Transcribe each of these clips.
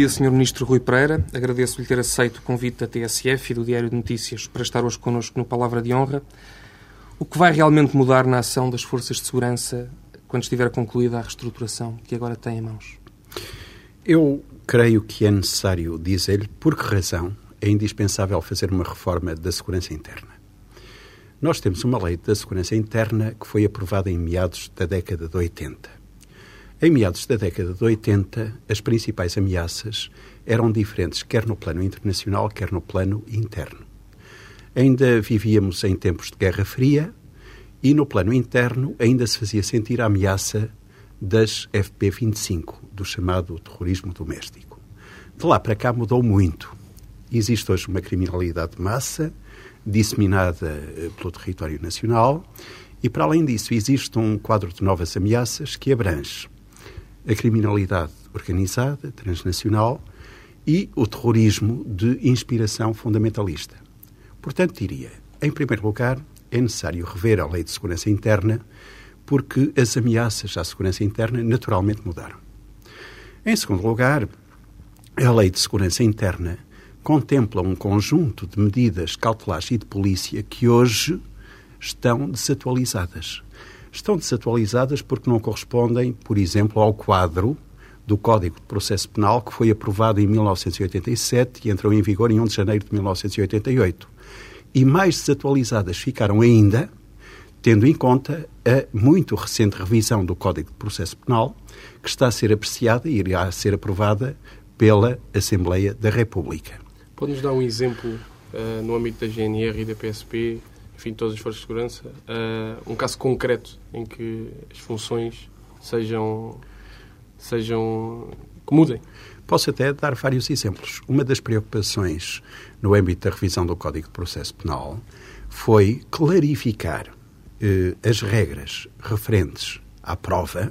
Dia, Sr. Ministro Rui Pereira. Agradeço-lhe ter aceito o convite da TSF e do Diário de Notícias para estar hoje connosco no Palavra de Honra. O que vai realmente mudar na ação das forças de segurança quando estiver concluída a reestruturação que agora tem em mãos? Eu creio que é necessário dizer-lhe por que razão é indispensável fazer uma reforma da segurança interna. Nós temos uma lei da segurança interna que foi aprovada em meados da década de 80. Em meados da década de 80, as principais ameaças eram diferentes, quer no plano internacional, quer no plano interno. Ainda vivíamos em tempos de Guerra Fria e, no plano interno, ainda se fazia sentir a ameaça das FP-25, do chamado terrorismo doméstico. De lá para cá mudou muito. Existe hoje uma criminalidade de massa disseminada eh, pelo território nacional e, para além disso, existe um quadro de novas ameaças que abrange a criminalidade organizada, transnacional e o terrorismo de inspiração fundamentalista. Portanto, diria, em primeiro lugar, é necessário rever a Lei de Segurança Interna, porque as ameaças à segurança interna naturalmente mudaram. Em segundo lugar, a Lei de Segurança Interna contempla um conjunto de medidas cautelares e de polícia que hoje estão desatualizadas estão desatualizadas porque não correspondem, por exemplo, ao quadro do Código de Processo Penal que foi aprovado em 1987 e entrou em vigor em 1 de janeiro de 1988. E mais desatualizadas ficaram ainda, tendo em conta a muito recente revisão do Código de Processo Penal, que está a ser apreciada e irá ser aprovada pela Assembleia da República. Pode-nos dar um exemplo uh, no âmbito da GNR e da PSP enfim, todas as forças de segurança, uh, um caso concreto em que as funções sejam, sejam que mudem. Posso até dar vários exemplos. Uma das preocupações no âmbito da revisão do Código de Processo Penal foi clarificar eh, as regras referentes à prova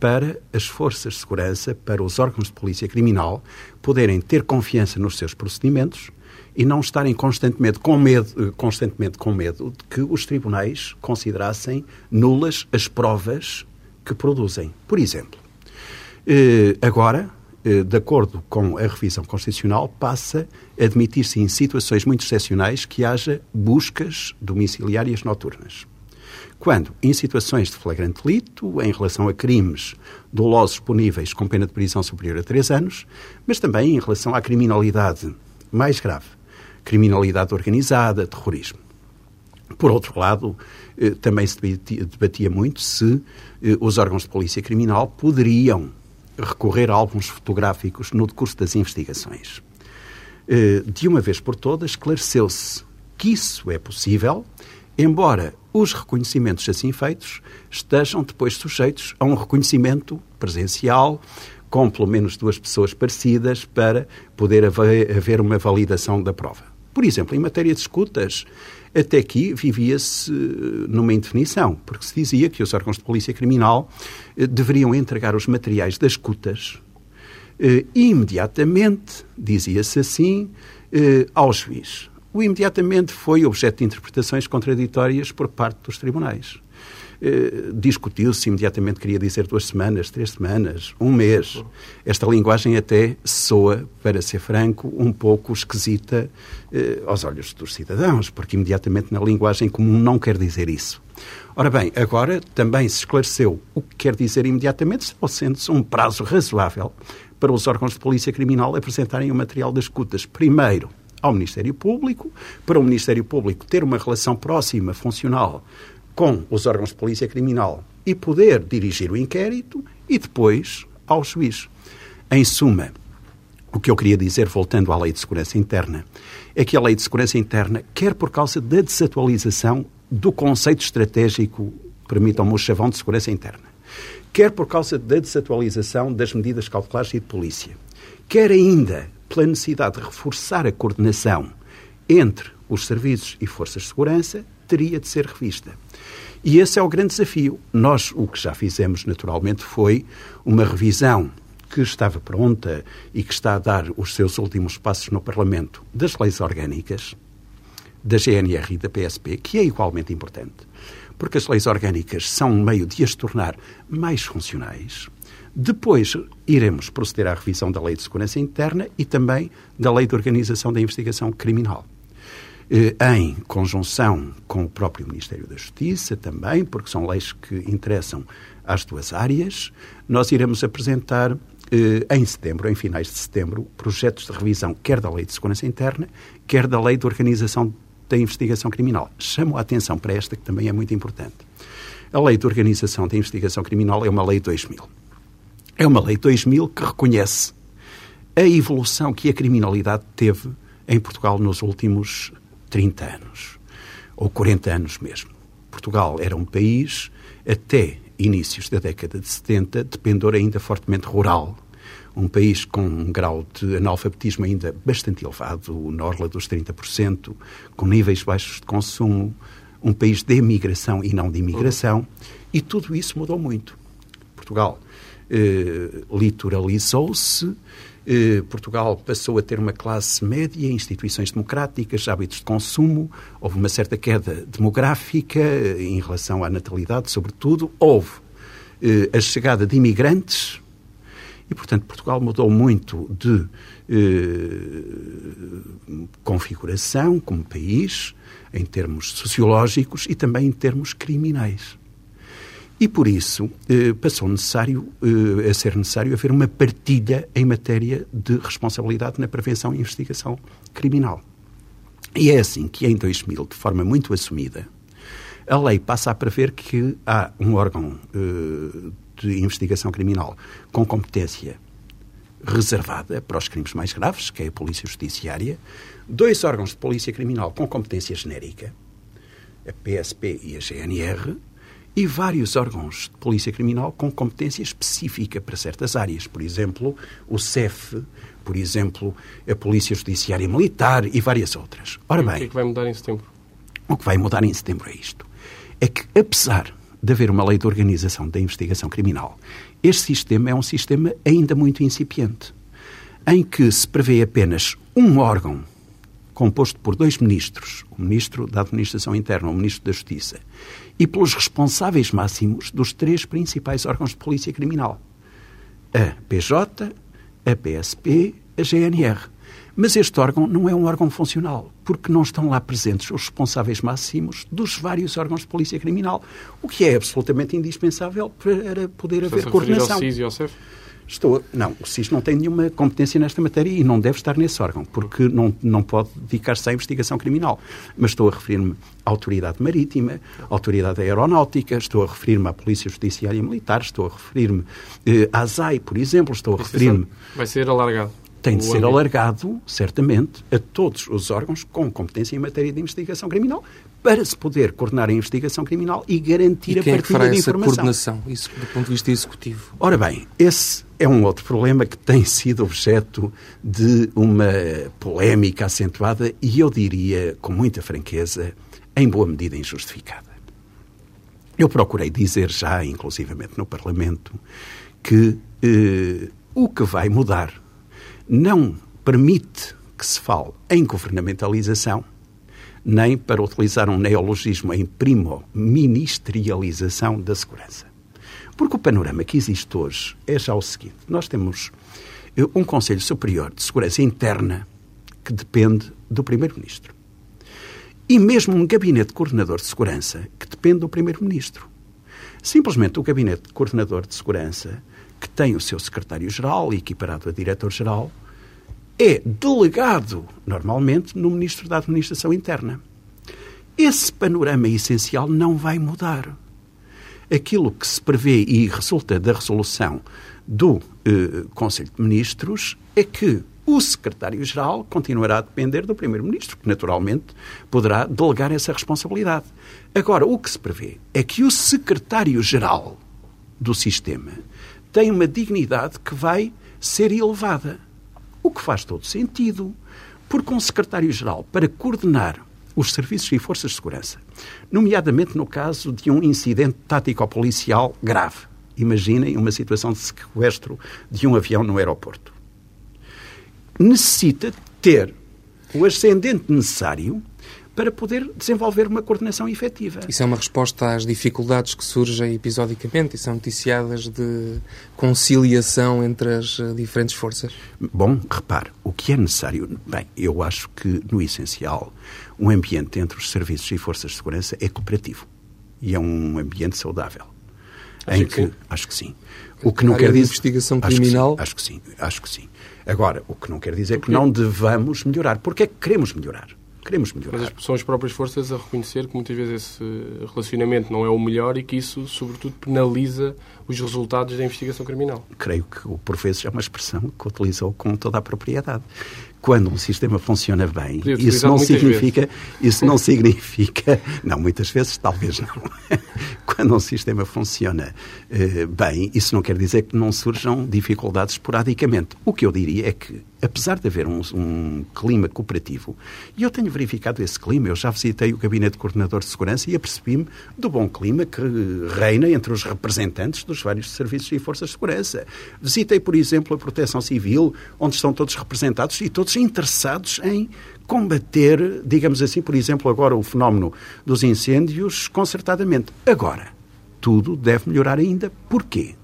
para as forças de segurança, para os órgãos de polícia criminal poderem ter confiança nos seus procedimentos e não estarem constantemente com medo, eh, constantemente com medo de que os tribunais considerassem nulas as provas que produzem. Por exemplo, eh, agora, eh, de acordo com a revisão constitucional, passa a admitir-se em situações muito excepcionais que haja buscas domiciliárias noturnas. Quando, em situações de flagrante delito, em relação a crimes dolosos puníveis com pena de prisão superior a três anos, mas também em relação à criminalidade mais grave, criminalidade organizada, terrorismo. Por outro lado, eh, também se debatia muito se eh, os órgãos de polícia criminal poderiam recorrer a álbuns fotográficos no decurso das investigações. Eh, de uma vez por todas, esclareceu-se que isso é possível, embora os reconhecimentos assim feitos estejam depois sujeitos a um reconhecimento presencial, com pelo menos duas pessoas parecidas, para poder haver uma validação da prova. Por exemplo, em matéria de escutas, até aqui vivia-se eh, numa indefinição, porque se dizia que os órgãos de polícia criminal eh, deveriam entregar os materiais das escutas eh, imediatamente, dizia-se assim, ao juiz. O imediatamente foi objeto de interpretações contraditórias por parte dos tribunais. Eh, discutiu-se imediatamente, queria dizer duas semanas, três semanas, um mês. Esta linguagem até soa, para ser franco, um pouco esquisita eh, aos olhos dos cidadãos, porque imediatamente na linguagem comum não quer dizer isso. Ora bem, agora também se esclareceu o que quer dizer imediatamente, estabelecendo-se um prazo razoável para os órgãos de polícia criminal apresentarem o material das escutas. Primeiro, ao Ministério Público, para o Ministério Público ter uma relação próxima, funcional, com os órgãos de polícia criminal e poder dirigir o inquérito e depois ao juiz. Em suma, o que eu queria dizer, voltando à Lei de Segurança Interna, é que a Lei de Segurança Interna, quer por causa da desatualização do conceito estratégico, permitam-me o chavão de segurança interna, quer por causa da desatualização das medidas cautelares e de polícia, quer ainda pela necessidade de reforçar a coordenação entre os serviços e forças de segurança, teria de ser revista. E esse é o grande desafio. Nós, o que já fizemos, naturalmente, foi uma revisão que estava pronta e que está a dar os seus últimos passos no Parlamento das leis orgânicas, da GNR e da PSP, que é igualmente importante, porque as leis orgânicas são um meio de as tornar mais funcionais. Depois iremos proceder à revisão da Lei de Segurança Interna e também da Lei de Organização da Investigação Criminal. Eh, em conjunção com o próprio Ministério da Justiça também, porque são leis que interessam às duas áreas, nós iremos apresentar eh, em setembro, em finais de setembro, projetos de revisão quer da Lei de Segurança Interna, quer da Lei de Organização da Investigação Criminal. Chamo a atenção para esta, que também é muito importante. A Lei de Organização da Investigação Criminal é uma Lei 2000. É uma Lei 2000 que reconhece a evolução que a criminalidade teve em Portugal nos últimos 30 anos, ou 40 anos mesmo. Portugal era um país, até inícios da década de 70, dependor ainda fortemente rural. Um país com um grau de analfabetismo ainda bastante elevado, na orla dos 30%, com níveis baixos de consumo, um país de emigração e não de imigração, e tudo isso mudou muito. Portugal eh, litoralizou-se, eh, Portugal passou a ter uma classe média, instituições democráticas, hábitos de consumo, houve uma certa queda demográfica eh, em relação à natalidade, sobretudo, houve eh, a chegada de imigrantes. E, portanto, Portugal mudou muito de configuração como país, em termos sociológicos e também em termos criminais. E por isso eh, passou necessário, eh, a ser necessário haver uma partilha em matéria de responsabilidade na prevenção e investigação criminal. E é assim que em 2000, de forma muito assumida, a lei passa a prever que há um órgão eh, de investigação criminal com competência reservada para os crimes mais graves, que é a Polícia Judiciária, dois órgãos de Polícia Criminal com competência genérica, a PSP e a GNR, e vários órgãos de polícia criminal com competência específica para certas áreas. Por exemplo, o CEF, por exemplo, a Polícia Judiciária Militar e várias outras. Ora bem. o que é que vai mudar em setembro? O que vai mudar em setembro é isto. É que, apesar de haver uma lei de organização da investigação criminal, este sistema é um sistema ainda muito incipiente, em que se prevê apenas um órgão composto por dois ministros, o Ministro da Administração Interna, o Ministro da Justiça, e pelos responsáveis máximos dos três principais órgãos de polícia criminal: a PJ, a PSP, a GNR. Mas este órgão não é um órgão funcional, porque não estão lá presentes os responsáveis máximos dos vários órgãos de polícia criminal, o que é absolutamente indispensável para poder haver coordenação. Ao CIS e ao CEF? Estou. Não, o SIS não tem nenhuma competência nesta matéria e não deve estar nesse órgão, porque não, não pode dedicar-se à investigação criminal. Mas estou a referir-me à Autoridade Marítima, à Autoridade Aeronáutica, estou a referir-me à Polícia Judiciária Militar, estou a referir-me eh, à ZAI, por exemplo, estou a referir-me. Vai ser alargado tem de ser alargado, certamente, a todos os órgãos com competência em matéria de investigação criminal, para se poder coordenar a investigação criminal e garantir e a partilha é de informação. coordenação, isso do ponto de vista executivo? Ora bem, esse é um outro problema que tem sido objeto de uma polémica acentuada e eu diria, com muita franqueza, em boa medida injustificada. Eu procurei dizer já, inclusivamente no Parlamento, que eh, o que vai mudar não permite que se fale em governamentalização, nem, para utilizar um neologismo em primo, ministerialização da segurança. Porque o panorama que existe hoje é já o seguinte: nós temos eh, um Conselho Superior de Segurança Interna que depende do Primeiro-Ministro. E mesmo um Gabinete Coordenador de Segurança que depende do Primeiro-Ministro. Simplesmente o Gabinete Coordenador de Segurança que tem o seu secretário-geral, equiparado a diretor-geral, é delegado, normalmente, no Ministro da Administração Interna. Esse panorama essencial não vai mudar. Aquilo que se prevê e resulta da resolução do eh, Conselho de Ministros é que o secretário-geral continuará a depender do primeiro-ministro, que naturalmente poderá delegar essa responsabilidade. Agora, o que se prevê é que o secretário-geral do sistema tem uma dignidade que vai ser elevada. O que faz todo sentido, porque um secretário-geral, para coordenar os serviços e forças de segurança, nomeadamente no caso de um incidente tático-policial grave. Imaginem uma situação de sequestro de um avião no aeroporto. Necessita ter o ascendente necessário para poder desenvolver uma coordenação efetiva. Isso é uma resposta às dificuldades que surgem episodicamente e são noticiadas de conciliação entre as eh, diferentes forças? Bom, repare, o que é necessário? Bem, eu acho que, no essencial, um ambiente entre os serviços e forças de segurança é cooperativo. E é um ambiente saudável. Acho em que, que acho que sim. O que não quer dizer investigação criminal. Acho que, sim, acho que sim, acho que sim. Agora, o que não quer dizer que não devamos melhorar. Porque é que queremos melhorar? Queremos melhorar. Mas são as próprias forças a reconhecer que muitas vezes esse relacionamento não é o melhor e que isso, sobretudo, penaliza os resultados da investigação criminal. Creio que o por vezes é uma expressão que utilizou com toda a propriedade quando um sistema funciona bem, isso não significa, vezes. isso não significa, não, muitas vezes talvez não. quando um sistema funciona uh, bem, isso não quer dizer que não surjam dificuldades esporadicamente. O que eu diria é que, apesar de haver um, um clima cooperativo, e eu tenho verificado esse clima, eu já visitei o Gabinete de Coordenador de Segurança e apercebi-me do bom clima que reina entre os representantes dos vários serviços e forças de segurança. Visitei, por exemplo, a Proteção Civil, onde estão todos representados e todos todos interessados em combater, digamos assim, por exemplo, agora o fenómeno dos incêndios concertadamente. Agora, tudo deve melhorar ainda. Porquê?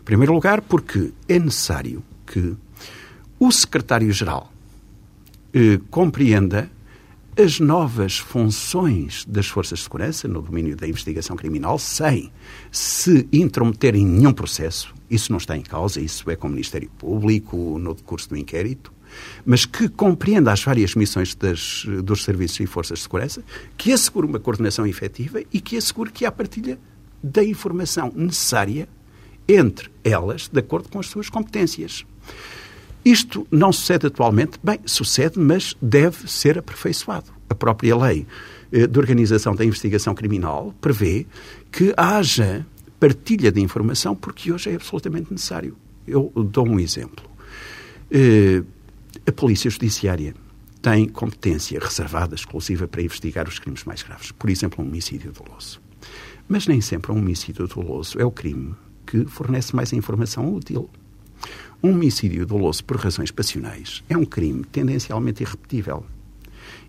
Em primeiro lugar, porque é necessário que o secretário-geral eh, compreenda as novas funções das forças de segurança no domínio da investigação criminal sem se intrometer em nenhum processo. Isso não está em causa, isso é com o Ministério Público, no decurso do inquérito mas que compreenda as várias missões das, dos serviços e forças de segurança, que assegure uma coordenação efetiva e que assegure que há partilha da informação necessária entre elas, de acordo com as suas competências. Isto não sucede atualmente? Bem, sucede, mas deve ser aperfeiçoado. A própria lei eh, de organização da investigação criminal prevê que haja partilha de informação, porque hoje é absolutamente necessário. Eu dou um exemplo. A Polícia Judiciária tem competência reservada, exclusiva, para investigar os crimes mais graves. Por exemplo, um homicídio doloso. Mas nem sempre um homicídio doloso é o crime que fornece mais informação útil. Um homicídio doloso por razões passionais é um crime tendencialmente irrepetível.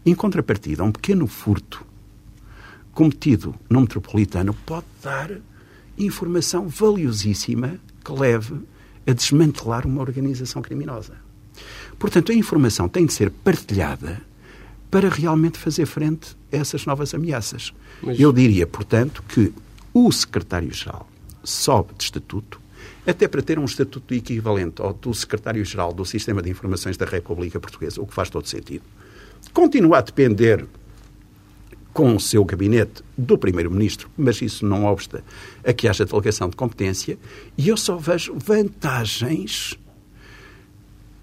Em contrapartida, um pequeno furto cometido no metropolitano pode dar informação valiosíssima que leve a desmantelar uma organização criminosa. Portanto, a informação tem de ser partilhada para realmente fazer frente a essas novas ameaças. Mas... Eu diria, portanto, que o secretário-geral sobe de estatuto, até para ter um estatuto equivalente ao do secretário-geral do Sistema de Informações da República Portuguesa, o que faz todo sentido. Continua a depender com o seu gabinete do Primeiro-Ministro, mas isso não obsta a que haja delegação de competência, e eu só vejo vantagens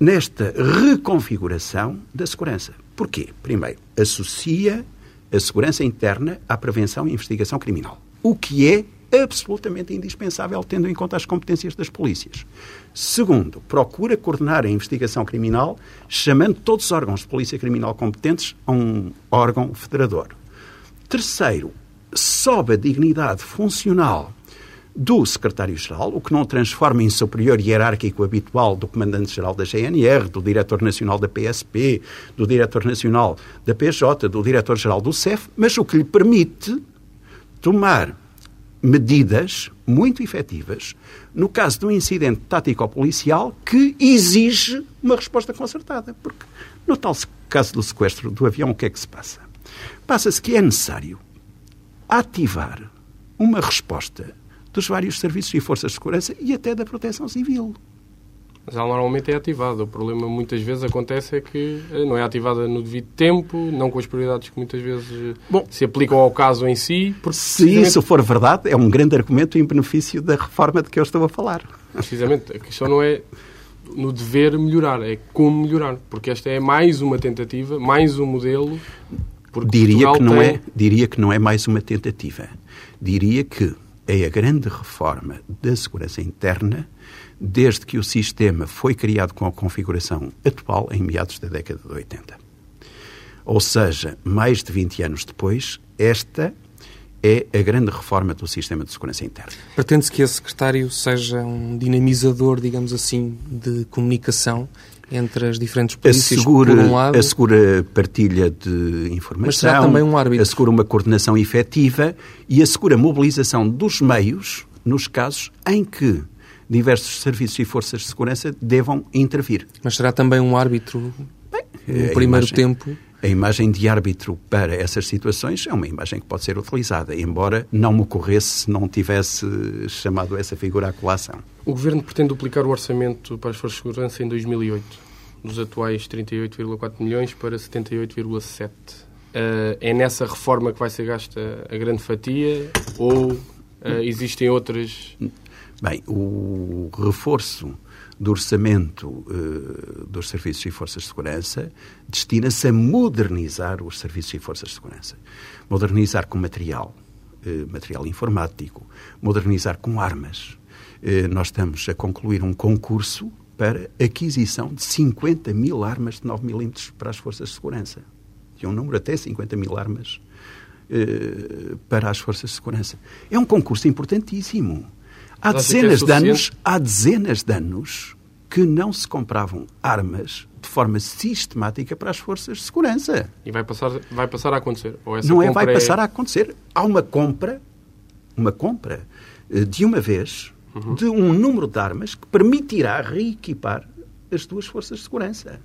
nesta reconfiguração da segurança. Porquê? Primeiro, associa a segurança interna à prevenção e investigação criminal, o que é absolutamente indispensável, tendo em conta as competências das polícias. Segundo, procura coordenar a investigação criminal, chamando todos os órgãos de polícia criminal competentes a um órgão federador. Terceiro, sobe a dignidade funcional do secretário-geral, o que não transforma em superior hierárquico habitual do comandante-geral da GNR, do diretor nacional da PSP, do diretor nacional da PJ, do diretor-geral do CEF, mas o que lhe permite tomar medidas muito efetivas no caso de um incidente tático-policial que exige uma resposta concertada. Porque no tal caso do sequestro do avião, o que é que se passa? Passa-se que é necessário ativar uma resposta dos vários serviços e forças de segurança e até da proteção civil. Mas ela normalmente é ativada. O problema muitas vezes acontece é que eh, não é ativada no devido tempo, não com as prioridades que muitas vezes eh, Bom, se aplicam ao caso em si. Se isso for verdade, é um grande argumento em benefício da reforma de que eu estou a falar. Precisamente. A questão não é no dever melhorar, é como melhorar. Porque esta é mais uma tentativa, mais um modelo. Diria que, não tem... é, diria que não é mais uma tentativa. Diria que é a grande reforma da segurança interna desde que o sistema foi criado com a configuração atual em meados da década de 80. Ou seja, mais de 20 anos depois, esta é a grande reforma do sistema de segurança interna. Pretende-se que esse secretário seja um dinamizador, digamos assim, de comunicação entre as diferentes polícias, assegura, por um lado... Assegura partilha de informação, mas será também um árbitro. assegura uma coordenação efetiva e assegura a mobilização dos meios nos casos em que diversos serviços e forças de segurança devam intervir. Mas será também um árbitro no primeiro imagem, tempo? A imagem de árbitro para essas situações é uma imagem que pode ser utilizada, embora não me ocorresse se não tivesse chamado essa figura à colação. O Governo pretende duplicar o orçamento para as forças de segurança em 2008, dos atuais 38,4 milhões para 78,7. Uh, é nessa reforma que vai ser gasta a grande fatia ou uh, existem outras Bem, o reforço do orçamento uh, dos serviços e forças de segurança destina-se a modernizar os serviços e forças de segurança. Modernizar com material, uh, material informático, modernizar com armas. Uh, nós estamos a concluir um concurso para aquisição de 50 mil armas de 9 milímetros para as forças de segurança. E um número até 50 mil armas para as forças de segurança. É um concurso importantíssimo Há dezenas, é de anos, há dezenas de anos que não se compravam armas de forma sistemática para as forças de segurança. E vai passar, vai passar a acontecer? não é vai é... passar a acontecer. Há uma compra, uma compra eh, de uma vez uhum. de um número de armas que permitirá reequipar as duas forças de segurança.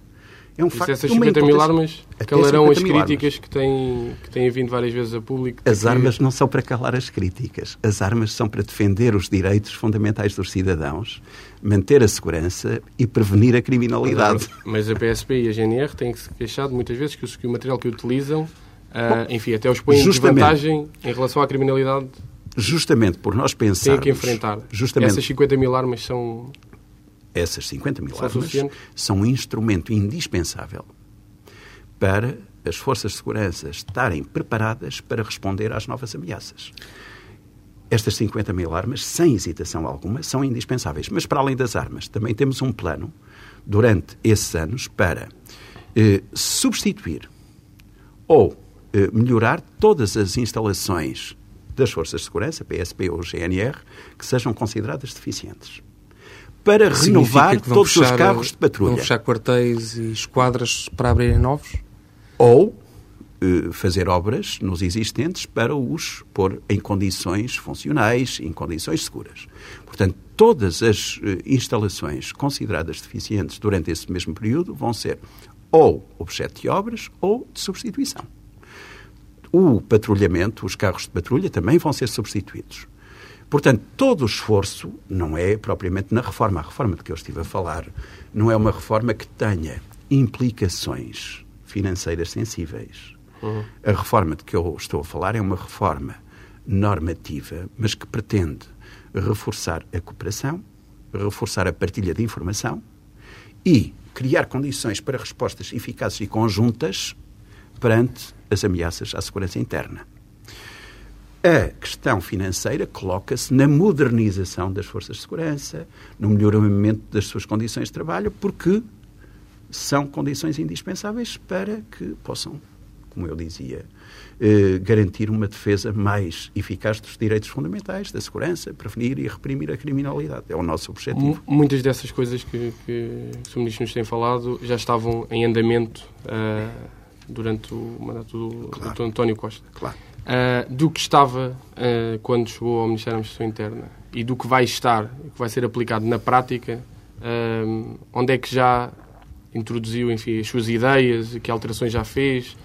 É um facto essas 50 mil armas calarão as críticas que têm, que têm vindo várias vezes a público. As que... armas não são para calar as críticas. As armas são para defender os direitos fundamentais dos cidadãos, manter a segurança e prevenir a criminalidade. Mas a PSP e a GNR têm se queixado muitas vezes que o, material que utilizam, uh, enfim, até os põe em desvantagem em relação à criminalidade justamente por nós pensarmos... Tem que enfrentar. Justamente, Essas 50 mil armas são essas 50 mil são armas são um instrumento indispensável para as forças de segurança estarem preparadas para responder às novas ameaças. Estas 50 mil armas, sem hesitação alguma, são indispensáveis. Mas, para além das armas, também temos um plano, durante esses anos, para eh, substituir ou eh, melhorar todas as instalações das forças de segurança, PSP ou GNR, que sejam consideradas deficientes para renovar todos fechar, os carros de patrulha. Vão fechar quartéis e esquadras para abrirem novos? Ou eh, fazer obras nos existentes para os pôr em condições funcionais, em condições seguras. Portanto, todas as eh, instalações consideradas deficientes durante esse mesmo período vão ser ou objeto de obras ou de substituição. O patrulhamento, os carros de patrulha também vão ser substituídos. Portanto, todo o esforço não é propriamente na reforma. A reforma de que eu estive a falar não é uma reforma que tenha implicações financeiras sensíveis. Uhum. A reforma de que eu estou a falar é uma reforma normativa, mas que pretende reforçar a cooperação, reforçar a partilha de informação e criar condições para respostas eficazes e conjuntas perante as ameaças à segurança interna. A questão financeira coloca-se na modernização das forças de segurança, no melhoramento das suas condições de trabalho, porque são condições indispensáveis para que possam, como eu dizia, eh, garantir uma defesa mais eficaz dos direitos fundamentais, da segurança, prevenir e reprimir a criminalidade. É o nosso objetivo. Muitas dessas coisas que, que o Ministro nos tem falado já estavam em andamento uh, durante o mandato do, claro. do António Costa. Claro uh, do que estava uh, quando chegou ao Ministério da Administração Interna e do que vai estar, que vai ser aplicado na prática, uh, onde é que já introduziu enfim, as suas ideias, que alterações já fez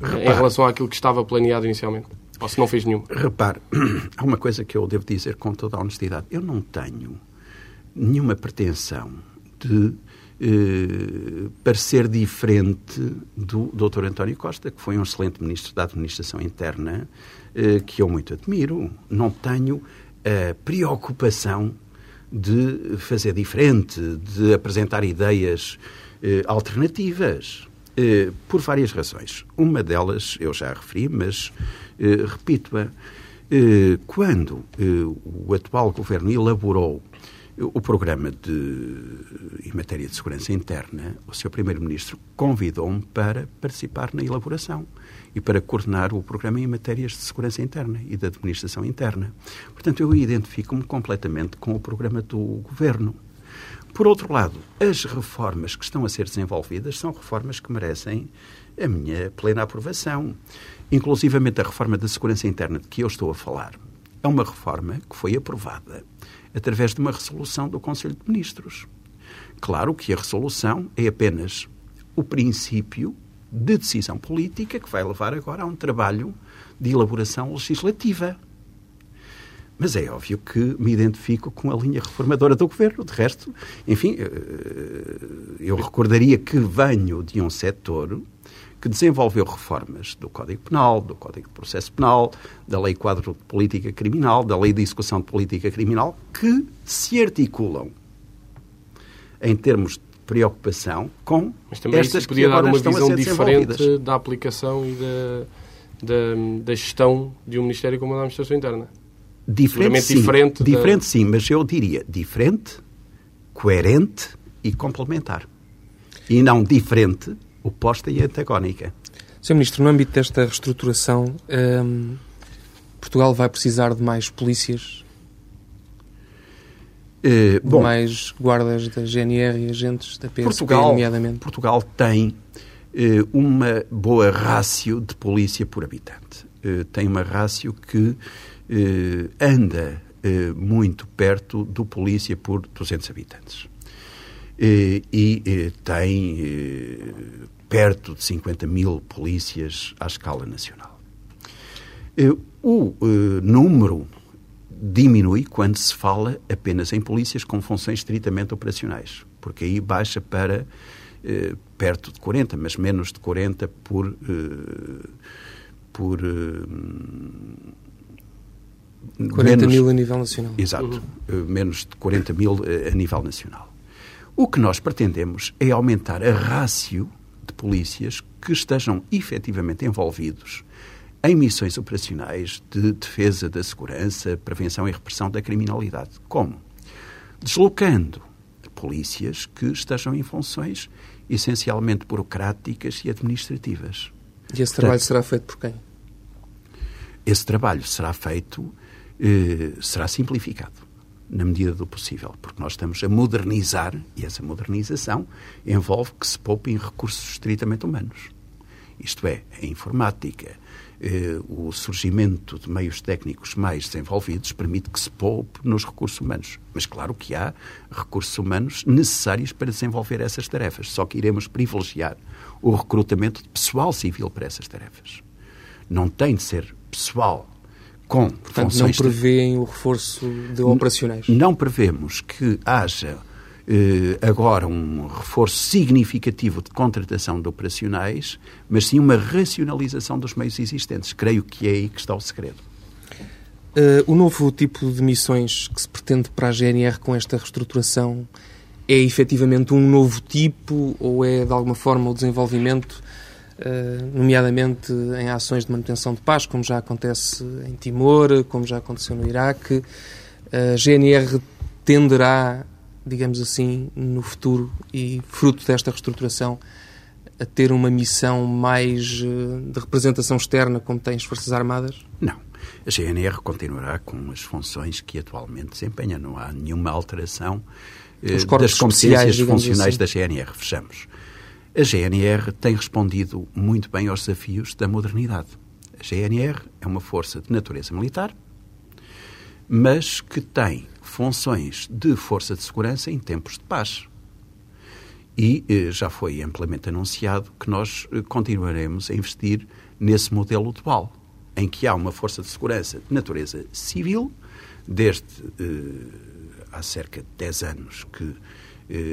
Repare, em relação àquilo que estava planeado inicialmente? Ou se não fez nenhum? Repare, há uma coisa que eu devo dizer com toda a honestidade. Eu não tenho nenhuma pretensão de eh, parecer diferente do Dr. António Costa, que foi um excelente ministro da Administração Interna, eh, que eu muito admiro. Não tenho a preocupação de fazer diferente, de apresentar ideias eh, alternativas, eh, por várias razões. Uma delas eu já referi, mas eh, repito-a. Quando o atual governo elaborou o programa de, em matéria de segurança interna, o seu Primeiro-Ministro convidou-me para participar na elaboração e para coordenar o programa em matérias de segurança interna e de administração interna. Portanto, eu identifico-me completamente com o programa do Governo. Por outro lado, as reformas que estão a ser desenvolvidas são reformas que merecem a minha plena aprovação. Inclusivamente a reforma da segurança interna de que eu estou a falar é uma reforma que foi aprovada através de uma resolução do Conselho de Ministros. Claro que a resolução é apenas o princípio de decisão política que vai levar agora a um trabalho de elaboração legislativa. Mas é óbvio que me identifico com a linha reformadora do governo. De resto, enfim, eh, eu recordaria que venho de um setor que desenvolveu reformas do Código Penal, do Código de Processo Penal, da Lei Quadro de Política Criminal, da Lei de Execução de Política Criminal, que se articulam em termos de preocupação com Mas também estas isso podia dar uma visão diferente da aplicação e da, da, da gestão de um Ministério como a da Administração Interna. Diferente, sim, diferente da- diferente sim, mas eu diria diferente, coerente e complementar. E não diferente, oposta e antagónica. Sr. Ministro, no âmbito desta reestruturação, hum, Portugal vai precisar de mais polícias, Eh, de bom, mais guardas da GNR e agentes da PSP, Portugal, nomeadamente. Portugal tem eh, uma boa rácio de polícia por habitante. Eh, tem uma rácio que anda muito perto do polícia por 200 habitantes. Eh, e eh, tem eh, perto de 50 mil polícias à escala nacional. Eh, o eh, número diminui quando se fala apenas em polícias com funções estritamente operacionais, porque aí baixa para eh, perto de 40, mas menos de 40 por. eh, por eh, 40 menos- mil a nível nacional. Exato. Eh, Menos de 40 mil a nível nacional. O que nós pretendemos é aumentar a rácio de polícias que estejam efetivamente envolvidos em missões operacionais de defesa da segurança, prevenção e repressão da criminalidade. Como? Deslocando polícias que estejam em funções essencialmente burocráticas e administrativas. E esse trabalho será feito por quem? esse trabalho será feito, eh, será simplificado, na medida do possível, porque nós estamos a modernizar, e essa modernização envolve que se poupem recursos estritamente humanos. Isto é, a informática, eh, o surgimento de meios técnicos mais desenvolvidos permite que se poupe nos recursos humanos. Mas claro que há recursos humanos necessários para desenvolver essas tarefas, só que iremos privilegiar o recrutamento de pessoal civil para essas tarefas não tem de ser pessoal com Portanto, não funções de- prevêem o reforço de operacionais. não prevemos que haja eh, agora um reforço significativo de contratação de operacionais, mas sim uma racionalização dos meios existentes. Creio que é aí que está o segredo. Uh, o novo tipo de missões que se pretende para a GNR com esta reestruturação é efetivamente um novo tipo ou é de alguma forma o desenvolvimento, nomeadamente em ações de manutenção de paz, como já acontece em Timor, como já aconteceu no Iraque? A GNR tenderá, digamos assim, no futuro e fruto desta reestruturação, a ter uma missão mais uh, de representação externa, como têm as Forças Armadas? Não. A GNR continuará com as funções que atualmente desempenha. Não há nenhuma alteração eh, das competências funcionais assim. da GNR. Fechamos. A GNR tem respondido muito bem aos desafios da modernidade. A GNR é uma força de natureza militar, mas que tem funções de força de segurança em tempos de paz. E eh, já foi amplamente anunciado que nós eh, continuaremos a investir nesse modelo dual, em que há uma força de segurança de natureza civil, desde eh, há cerca de 10 anos que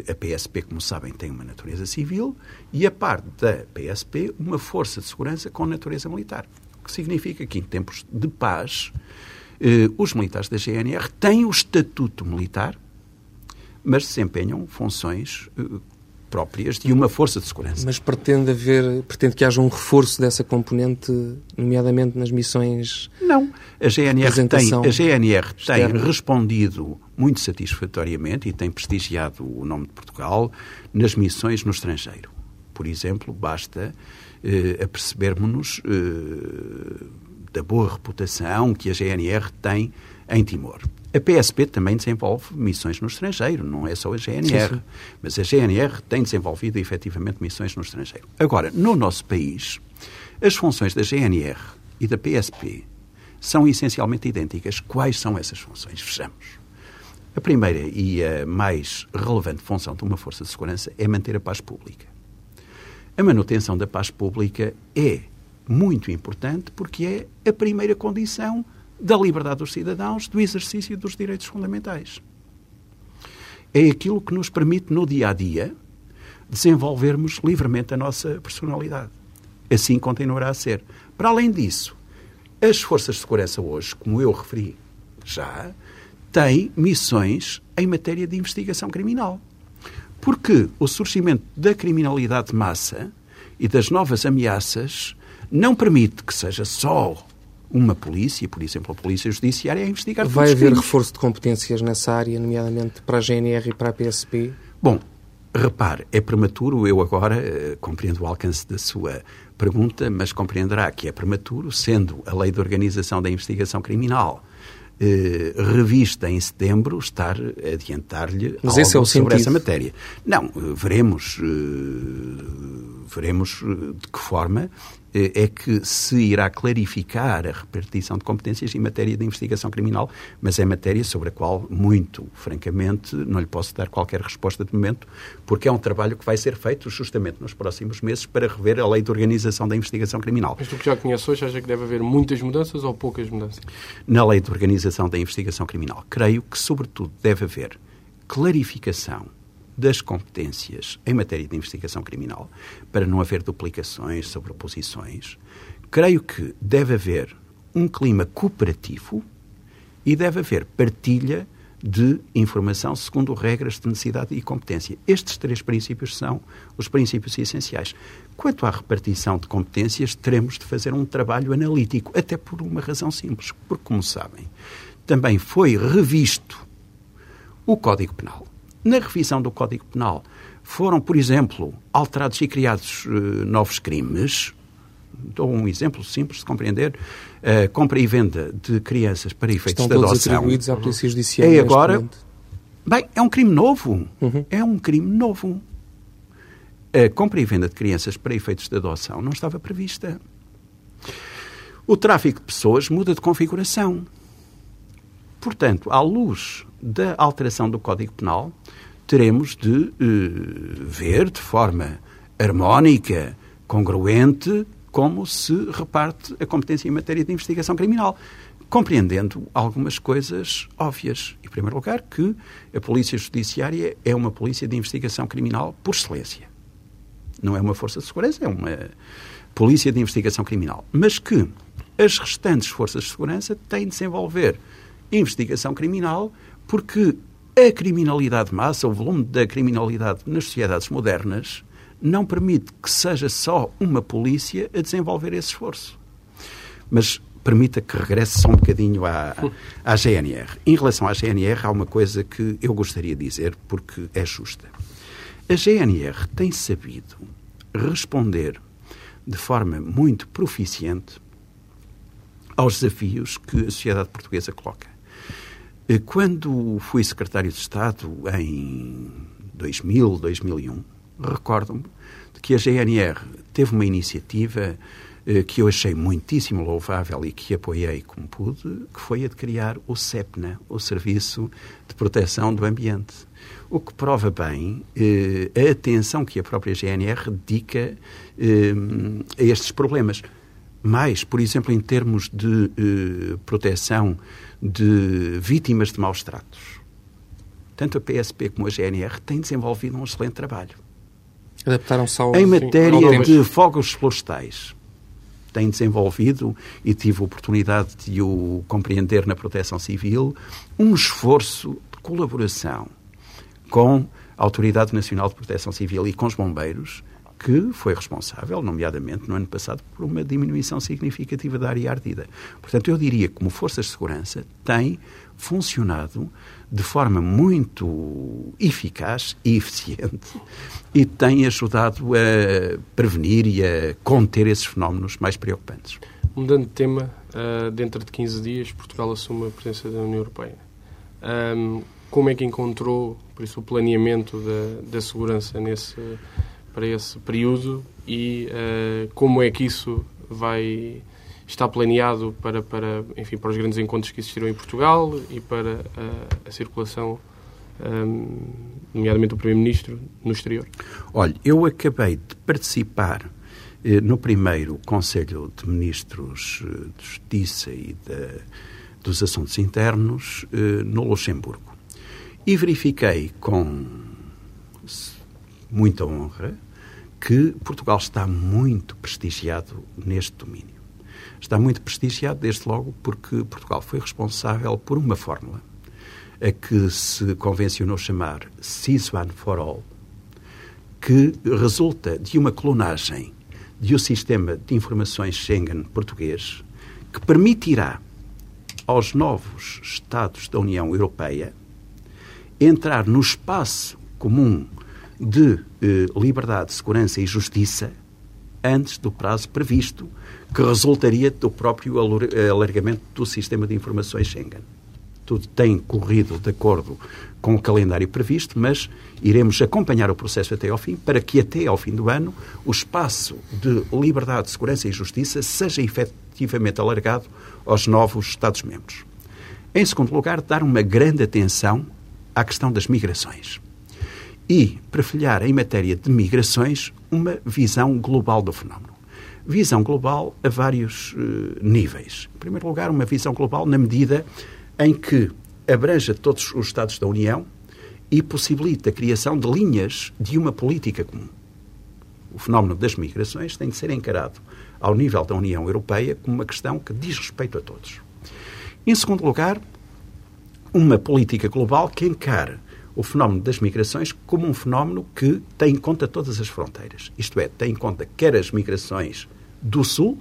a PSP, como sabem, tem uma natureza civil, e a parte da PSP, uma força de segurança com natureza militar. O que significa que em tempos de paz, eh, os militares da GNR têm o estatuto militar, mas desempenham funções eh, próprias de uma força de segurança. Mas pretende haver, pretende que haja um reforço dessa componente, nomeadamente nas missões. Não, a GNR tem, a GNR tem respondido muito satisfatoriamente e tem prestigiado o nome de Portugal nas missões no estrangeiro. Por exemplo, basta eh, apercebermos-nos eh, da boa reputação que a GNR tem em Timor. A PSP também desenvolve missões no estrangeiro, não é só a GNR. Sim, sim. Mas a GNR tem desenvolvido efetivamente missões no estrangeiro. Agora, no nosso país, as funções da GNR e da PSP são essencialmente idênticas. Quais são essas funções? Vejamos. A primeira e a mais relevante função de uma força de segurança é manter a paz pública. A manutenção da paz pública é muito importante porque é a primeira condição da liberdade dos cidadãos, do exercício dos direitos fundamentais. É aquilo que nos permite, no dia a dia, desenvolvermos livremente a nossa personalidade. Assim continuará a ser. Para além disso, as forças de segurança hoje, como eu referi já, têm missões em matéria de investigação criminal. Porque o surgimento da criminalidade de massa e das novas ameaças não permite que seja só uma polícia, por exemplo, a polícia judiciária, a investigar Vai haver crimes. reforço de competências nessa área, nomeadamente para a GNR e para a PSP? Bom, repare, é prematuro, eu agora eh, compreendo o alcance da sua pergunta, mas compreenderá que é prematuro, sendo a Lei de Organização da Investigação Criminal eh, revista em setembro, estar a adiantar-lhe Mas algo esse é o sobre sentido. essa matéria. Não, veremos, eh, veremos de que forma é que se irá clarificar a repartição de competências em matéria de investigação criminal, mas é matéria sobre a qual, muito francamente, não lhe posso dar qualquer resposta de momento, porque é um trabalho que vai ser feito justamente nos próximos meses para rever a lei de organização da investigação criminal. Mas do que já conhece hoje, acha que deve haver muitas mudanças ou poucas mudanças? Na lei de organização da investigação criminal, creio que, sobretudo, deve haver clarificação das competências em matéria de investigação criminal, para não haver duplicações, sobreposições. Creio que deve haver um clima cooperativo e deve haver partilha de informação segundo regras de necessidade e competência. Estes três princípios são os princípios essenciais. Quanto à repartição de competências, teremos de fazer um trabalho analítico, até por uma razão simples, porque, como sabem, também foi revisto o Código Penal. Na revisão do Código Penal foram, por exemplo, alterados e criados eh, novos crimes. Dou um exemplo simples de compreender. A compra e venda de crianças para efeitos Estão de adoção. atribuídos à Polícia Judiciária. É neste agora. Bem, é um crime novo. Uhum. É um crime novo. A compra e venda de crianças para efeitos de adoção não estava prevista. O tráfico de pessoas muda de configuração. Portanto, à luz da alteração do Código Penal, teremos de eh, ver de forma harmónica, congruente, como se reparte a competência em matéria de investigação criminal, compreendendo algumas coisas óbvias. Em primeiro lugar, que a Polícia Judiciária é uma polícia de investigação criminal por excelência. Não é uma força de segurança, é uma polícia de investigação criminal. Mas que as restantes forças de segurança têm de desenvolver investigação criminal porque a criminalidade de massa, o volume da criminalidade nas sociedades modernas, não permite que seja só uma polícia a desenvolver esse esforço. Mas permita que regresse só um bocadinho à, à GNR. Em relação à GNR, há uma coisa que eu gostaria de dizer, porque é justa. A GNR tem sabido responder de forma muito proficiente aos desafios que a sociedade portuguesa coloca. Eh, Quando fui secretário de Estado em 2000, 2001, recordo-me de que a GNR teve uma iniciativa eh, que eu achei muitíssimo louvável e que apoiei como pude, que foi a de criar o CEPNA, o Serviço de Proteção do Ambiente. O que prova bem eh, a atenção que a própria GNR dedica eh, a estes problemas. Mais, por exemplo, em termos de eh, proteção de vítimas de maus tratos. Tanto a PSP como a GNR têm desenvolvido um excelente trabalho. Adaptaram-se ao. Em matéria de fogos florestais, tem desenvolvido, e tive a oportunidade de o compreender na proteção civil, um esforço de colaboração com a Autoridade Nacional de Proteção Civil e com os bombeiros, que foi responsável, nomeadamente no ano passado, por uma diminuição significativa da área ardida. Portanto, eu diria que, como forças de segurança, tem funcionado de forma muito eficaz e eficiente e tem ajudado a prevenir e a conter esses fenómenos mais preocupantes. Mudando de tema, uh, dentro de 15 dias Portugal assume a presença da União Europeia. Como é que encontrou, por isso, o planeamento da, da segurança nesse, para esse período e uh, como é que isso vai está planeado para, para, enfim, para os grandes encontros que existiram em Portugal e para a, a circulação, um, nomeadamente do Primeiro-Ministro, no exterior? Olha, eu acabei de participar eh, no primeiro Conselho de Ministros eh, de Justiça e de, dos Assuntos Internos eh, no Luxemburgo e verifiquei com muita honra que Portugal está muito prestigiado neste domínio. Está muito prestigiado, desde logo, porque Portugal foi responsável por uma fórmula a que se convencionou chamar One for All, que resulta de uma clonagem de um sistema de informações Schengen português que permitirá aos novos Estados da União Europeia entrar no espaço comum de eh, liberdade, segurança e justiça antes do prazo previsto, que resultaria do próprio alargamento do sistema de informações Schengen. Tudo tem corrido de acordo com o calendário previsto, mas iremos acompanhar o processo até ao fim, para que até ao fim do ano o espaço de liberdade, segurança e justiça seja efetivamente alargado aos novos Estados-membros. Em segundo lugar, dar uma grande atenção à questão das migrações e perfilhar em matéria de migrações uma visão global do fenómeno. Visão global a vários uh, níveis. Em primeiro lugar, uma visão global na medida em que abranja todos os Estados da União e possibilita a criação de linhas de uma política comum. O fenómeno das migrações tem de ser encarado ao nível da União Europeia como uma questão que diz respeito a todos. Em segundo lugar, uma política global que encare o fenómeno das migrações como um fenómeno que tem em conta todas as fronteiras. Isto é, tem em conta quer as migrações do Sul,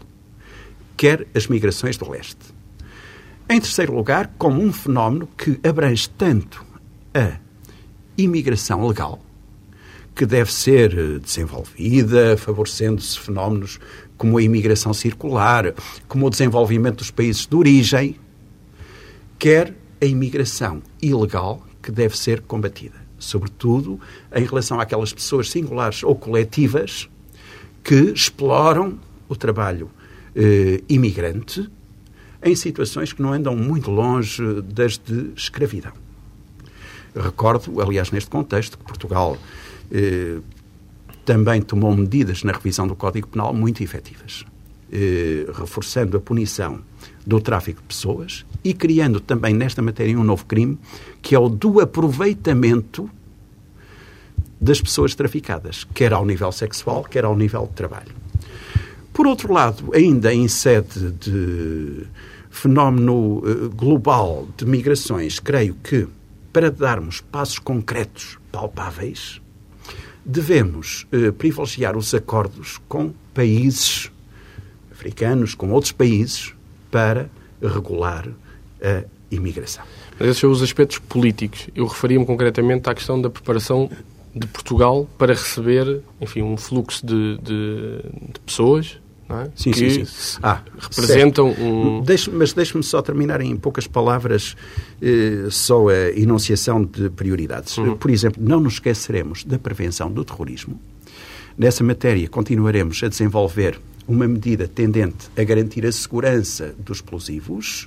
quer as migrações do Leste. Em terceiro lugar, como um fenómeno que abrange tanto a imigração legal, que deve ser eh, desenvolvida, favorecendo-se fenómenos como a imigração circular, como o desenvolvimento dos países de origem, quer a imigração ilegal, que deve ser combatida. Sobretudo em relação àquelas pessoas singulares ou coletivas que exploram o trabalho eh, imigrante em situações que não andam muito longe das de escravidão. Recordo, aliás, neste contexto, que Portugal eh, também tomou medidas na revisão do Código Penal muito efetivas, eh, reforçando a punição do tráfico de pessoas e criando também nesta matéria um novo crime, que é o do aproveitamento das pessoas traficadas, quer ao nível sexual, quer ao nível de trabalho. Por outro lado, ainda em sede de fenómeno eh, global de migrações, creio que para darmos passos concretos, palpáveis, devemos eh, privilegiar os acordos com países africanos, com outros países, para regular a imigração. Esses são os aspectos políticos. Eu referia-me concretamente à questão da preparação de Portugal para receber, enfim, um fluxo de, de, de pessoas é? sim, que sim, sim. Ah, representam certo. um... Deixe, mas deixe-me só terminar em poucas palavras eh, só a enunciação de prioridades. Uhum. Por exemplo, não nos esqueceremos da prevenção do terrorismo. Nessa matéria continuaremos a desenvolver uma medida tendente a garantir a segurança dos explosivos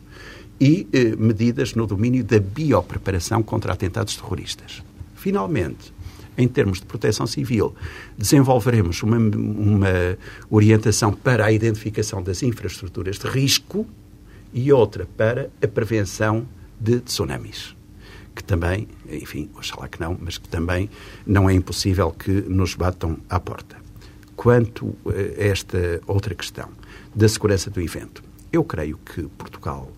e eh, medidas no domínio da biopreparação contra atentados terroristas. Finalmente, em termos de proteção civil, desenvolveremos uma, uma orientação para a identificação das infraestruturas de risco e outra para a prevenção de tsunamis que também, enfim, oxalá que não, mas que também não é impossível que nos batam à porta. Quanto a esta outra questão da segurança do evento, eu creio que Portugal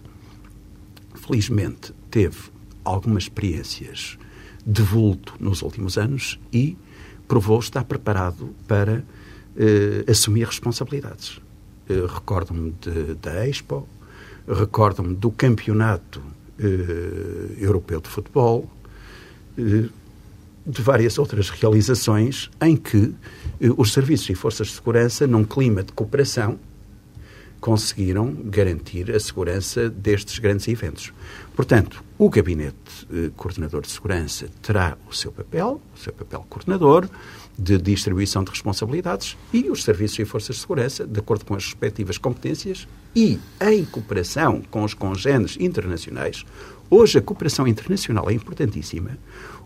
felizmente teve algumas experiências de vulto nos últimos anos e provou estar preparado para eh, assumir responsabilidades. Eh, recordo-me da Expo, recordo-me do Campeonato eh, Europeu de Futebol, eh, de várias outras realizações em que os serviços e forças de segurança, num clima de cooperação, conseguiram garantir a segurança destes grandes eventos. Portanto, o Gabinete eh, Coordenador de Segurança terá o seu papel, o seu papel coordenador, de distribuição de responsabilidades e os serviços e forças de segurança, de acordo com as respectivas competências e em cooperação com os congêneres internacionais. Hoje a cooperação internacional é importantíssima.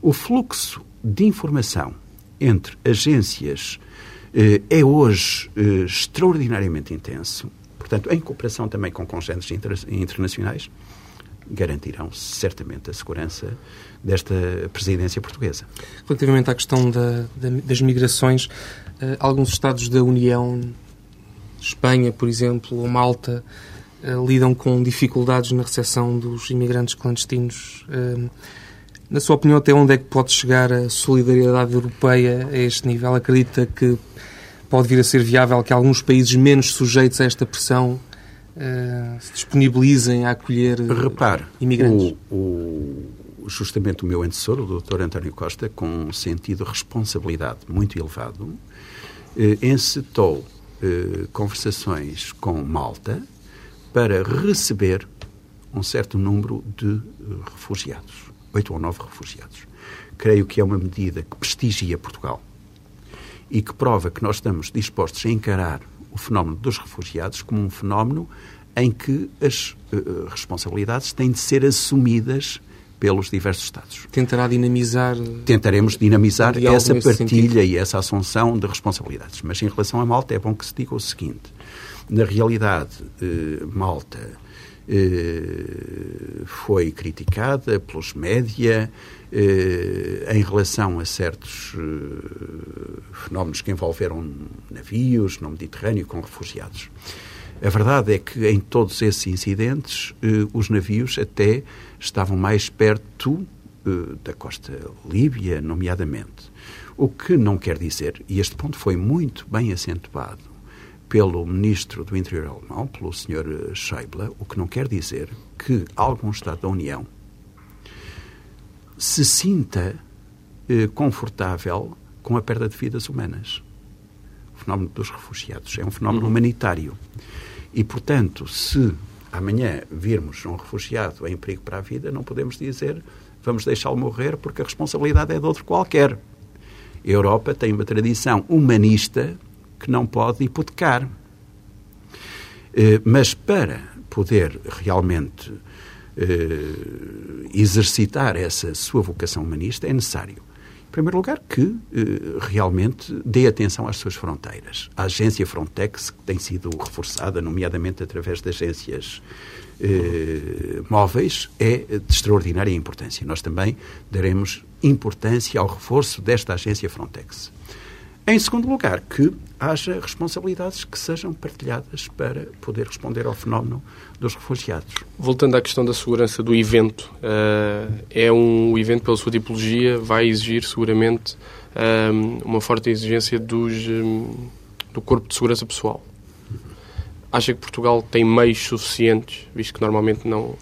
O fluxo de informação entre agências eh, é hoje eh, extraordinariamente intenso. Portanto, em cooperação também com congêneres inter internacionais, garantirão certamente a segurança desta presidência portuguesa. Relativamente à questão da, da, das migrações, eh, alguns Estados da União, Espanha, por exemplo, ou Malta, eh, lidam com dificuldades na recepção dos imigrantes clandestinos. Eh, na sua opinião, até onde é que pode chegar a solidariedade europeia a este nível? Acredita que pode vir a ser viável que alguns países menos sujeitos a esta pressão uh, se disponibilizem a acolher Repare, imigrantes? O, o, justamente o meu antecessor, o Dr. António Costa, com um sentido de responsabilidade muito elevado, eh, encetou eh, conversações com Malta para receber um certo número de refugiados, oito ou nove refugiados. Creio que é uma medida que prestigia Portugal e que prova que nós estamos dispostos a encarar o fenómeno dos refugiados como um fenómeno em que as uh, responsabilidades têm de ser assumidas pelos diversos Estados. Tentará dinamizar. Tentaremos dinamizar essa partilha e essa assunção de responsabilidades. Mas em relação a Malta, é bom que se diga o seguinte: na realidade, eh, Malta eh, foi criticada pelos média em relação a certos eh, fenómenos que envolveram navios no Mediterrâneo com refugiados. A verdade é que em todos esses incidentes os navios até estavam mais perto da costa líbia, nomeadamente. O que não quer dizer, e este ponto foi muito bem acentuado pelo ministro do Interior alemão, pelo Sr. Schäuble, o que não quer dizer que algum Estado da União se sinta eh, confortável com a perda de vidas humanas. O fenómeno dos refugiados é um fenómeno uhum. humanitário. E, portanto, se amanhã virmos um refugiado em perigo para a vida, não podemos dizer vamos deixá-lo morrer porque a responsabilidade é de outro qualquer. A Europa tem uma tradição humanista que não pode hipotecar. Eh, mas para poder realmente eh, exercitar essa sua vocação humanista, é necessário, em primeiro lugar, que eh, realmente dê atenção às suas fronteiras. A agência Frontex, que tem sido reforçada, nomeadamente através de agências eh, móveis, é de extraordinária importância. Nós também daremos importância ao reforço desta agência Frontex. Em segundo lugar, que haja responsabilidades que sejam partilhadas para poder responder ao fenómeno dos refugiados. Voltando à questão da segurança do evento, uh, é um evento, pela sua tipologia, vai exigir seguramente um, uma forte exigência dos, um, do corpo de segurança pessoal. Acha que Portugal tem meios suficientes, visto que normalmente não,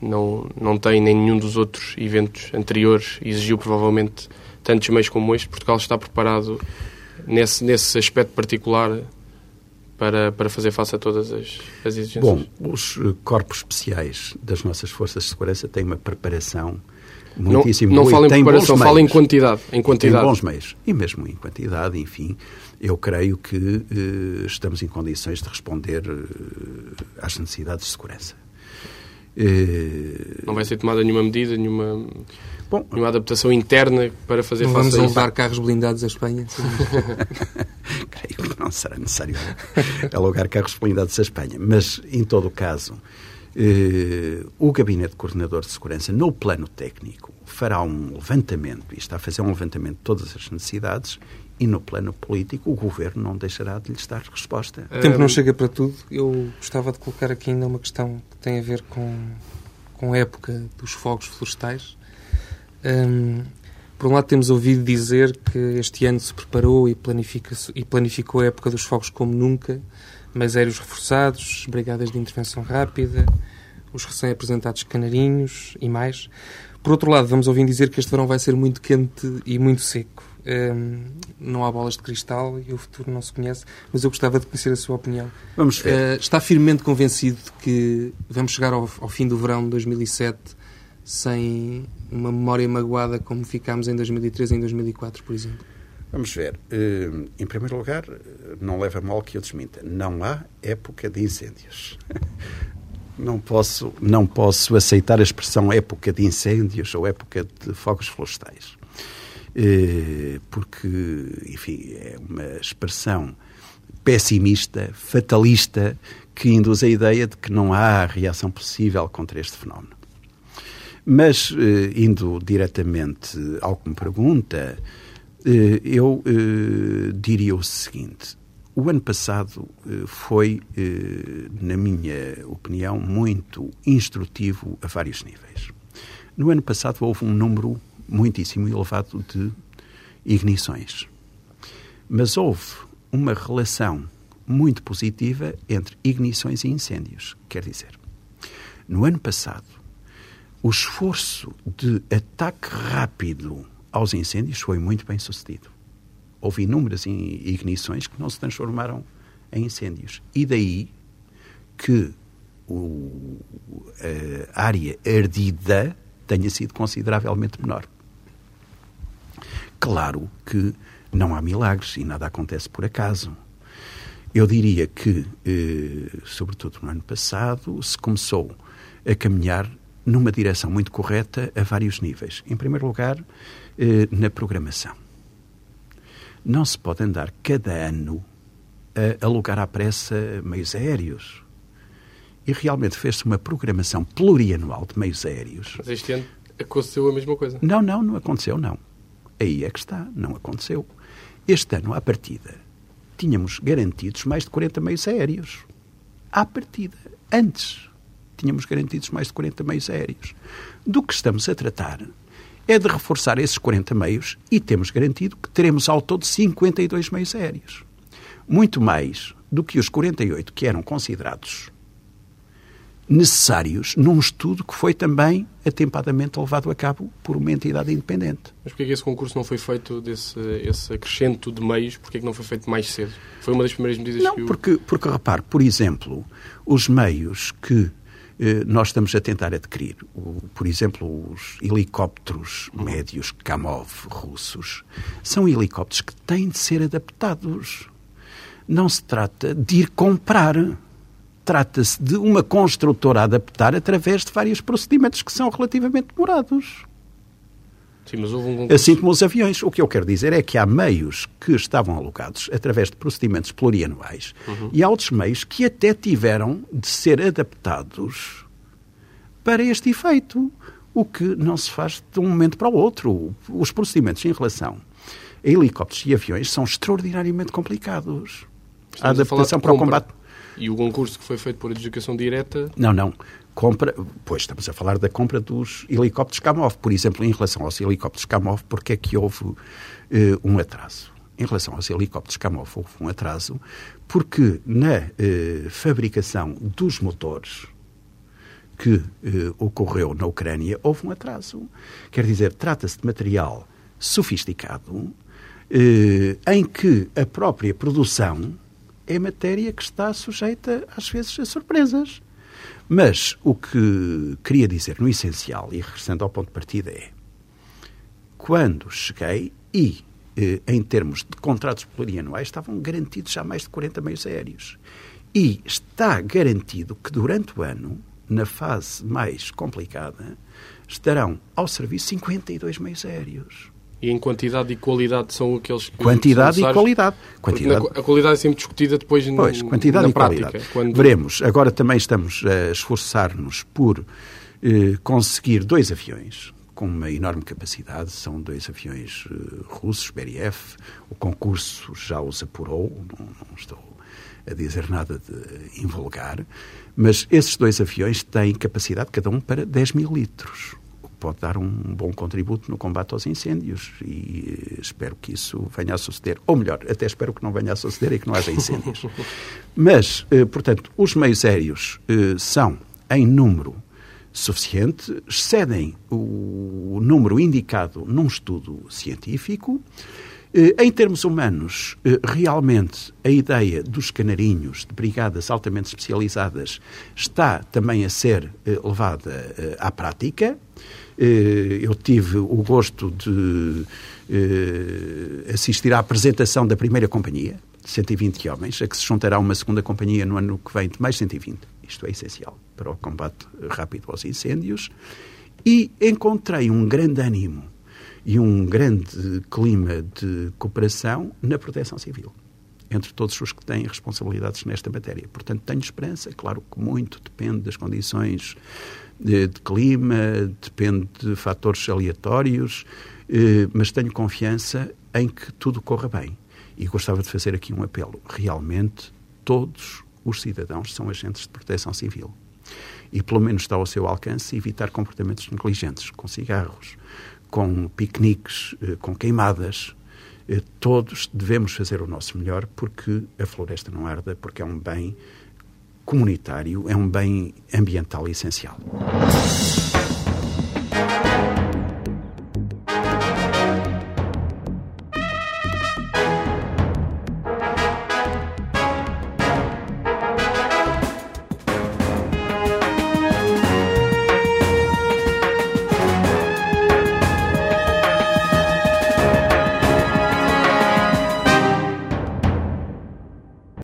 não, não tem nem nenhum dos outros eventos anteriores, exigiu provavelmente tantos meios como este. Portugal está preparado nesse, nesse aspecto particular para, para fazer face a todas as, as exigências? Bom, os eh, corpos especiais das nossas forças de segurança têm uma preparação muitíssimo Não, não fala em preparação, fala em quantidade, em quantidade. Tem bons meios. E mesmo em quantidade, enfim, eu creio que eh, estamos em condições de responder eh, às necessidades de segurança. Não vai ser tomada nenhuma medida, nenhuma Bom, uma adaptação interna para fazer não face vamos a levar carros blindados à Espanha? Creio que não será necessário alugar carros blindados à Espanha. Mas, em todo o caso, eh, o Gabinete Coordenador de Segurança, no plano técnico, fará um levantamento, e está a fazer um levantamento de todas as necessidades, e no plano político o Governo não deixará de lhes dar resposta. O tempo não chega para tudo. Eu gostava de colocar aqui ainda uma questão que tem a ver com, com a época dos fogos florestais. Um, Por um lado, temos ouvido dizer que este ano se preparou e, planifica e planificou a época dos fogos como nunca, mas aéreos reforçados, brigadas de intervenção rápida, os recém-apresentados canarinhos e mais. Por outro lado, vamos ouvindo dizer que este verão vai ser muito quente e muito seco. Um, não há bolas de cristal e o futuro não se conhece, mas eu gostava de conhecer a sua opinião. Vamos ver. Uh, está firmemente convencido de que vamos chegar ao, ao, fim do verão de 2007 sem uma memória magoada como ficámos em 2003 e em 2004, por exemplo? Vamos ver. Uh, em primeiro lugar, não leva mal que eu desminta. Não há época de incêndios. não posso, não posso aceitar a expressão época de incêndios ou época de fogos florestais. Eh, porque, enfim, é uma expressão pessimista, fatalista, que induz a ideia de que não há reação possível contra este fenómeno. Mas, eh, indo diretamente ao que me pergunta, eh, eu diria o seguinte: o ano passado foi, na minha opinião, muito instrutivo a vários níveis. No ano passado houve um número muitíssimo elevado de ignições. Mas houve uma relação muito positiva entre ignições e incêndios. Quer dizer, no ano passado, o esforço de ataque rápido aos incêndios foi muito bem sucedido. Houve inúmeras ignições que não se transformaram em incêndios. E daí que o, a área ardida tenha sido consideravelmente menor. Claro que não há milagres e nada acontece por acaso. Eu diria que, eh, sobretudo no ano passado, se começou a caminhar numa direção muito correta a vários níveis. Em primeiro lugar, eh, na programação. Não se pode andar cada ano a alugar à pressa meios aéreos. E realmente fez-se uma programação plurianual de meios aéreos. Mas este ano aconteceu a mesma coisa? Não, não, não aconteceu, não. Aí é que está, não aconteceu. Este ano, à partida, tínhamos garantidos mais de 40 meios aéreos. À partida, antes, tínhamos garantidos mais de 40 meios aéreos. Do que estamos a tratar é de reforçar esses 40 meios e temos garantido que teremos ao todo 52 meios aéreos. Muito mais do que os 48 que eram considerados necessários num estudo que foi também atempadamente levado a cabo por uma entidade independente. Mas porquê que esse concurso não foi feito desse esse acrescento de meios? Porquê que não foi feito mais cedo? Foi uma das primeiras medidas não, que... Não, porque, porque, repare, por exemplo, os meios que nós estamos a tentar adquirir, o, por exemplo, os helicópteros médios Kamov russos, são helicópteros que têm de ser adaptados. Não se trata de ir comprar trata-se de uma construtora adaptar através de vários procedimentos que são relativamente demorados. Sim, mas houve um. Assim como os aviões. O que eu quero dizer é que há meios que estavam alocados através de procedimentos plurianuais uhum. e há outros meios que até tiveram de ser adaptados para este efeito, o que não se faz de um momento para o outro. Os procedimentos em relação a helicópteros e aviões são extraordinariamente complicados. Estamos a adaptação a para o combate e o concurso que foi feito por adjudicação direta? Não, não. Compra, pois estamos a falar da compra dos helicópteros Kamov. Por exemplo, em relação aos helicópteros Kamov, porque é que houve uh, um atraso? Em relação aos helicópteros Kamov, houve um atraso porque na uh, fabricação dos motores que uh, ocorreu na Ucrânia, houve um atraso. Quer dizer, trata-se de material sofisticado em que a própria produção é matéria que está sujeita, às vezes, a surpresas. Mas o que queria dizer no essencial, e regressando ao ponto de partida, é quando cheguei e, eh, em termos de contratos plurianuais, estavam garantidos já mais de 40 meios aéreos. E está garantido que durante o ano, na fase mais complicada, estarão ao serviço 52 meios aéreos. E em quantidade e qualidade são aqueles que Quantidade e qualidade. Quantidade. a qualidade é sempre discutida depois pois, quantidade na e prática. Qualidade. Quando... Veremos. Agora também estamos a esforçar-nos por eh, conseguir dois aviões com uma enorme capacidade. São dois aviões eh, russos, Beriev. O concurso já os apurou. Não, não estou a dizer nada de invulgar. Mas esses dois aviões têm capacidade, cada um, para 10 mil litros pode dar um bom contributo no combate aos incêndios e espero que isso venha a suceder. Ou melhor, até espero que não venha a suceder e que não haja incêndios. Mas, portanto, os meios aéreos são, em número suficiente, excedem o número indicado num estudo científico. Eh, em termos humanos, eh, realmente a ideia dos canarinhos de brigadas altamente especializadas está também a ser eh, levada à prática. Eu tive o gosto de assistir à apresentação da primeira companhia, de 120 homens, a que se juntará uma segunda companhia no ano que vem de mais 120. Isto é essencial para o combate rápido aos incêndios. E encontrei um grande ânimo e um grande clima de cooperação na proteção civil entre todos os que têm responsabilidades nesta matéria. Portanto, tenho esperança, claro que muito depende das condições de, clima, depende de fatores aleatórios, eh, mas tenho confiança em que tudo corra bem. E gostava de fazer aqui um apelo. Realmente, todos os cidadãos são agentes de proteção civil. E, pelo menos, está ao seu alcance evitar comportamentos negligentes, com cigarros, com piqueniques, eh, com queimadas. Eh, todos devemos fazer o nosso melhor porque a floresta não arda, porque é um bem comunitário, é um bem ambiental essencial.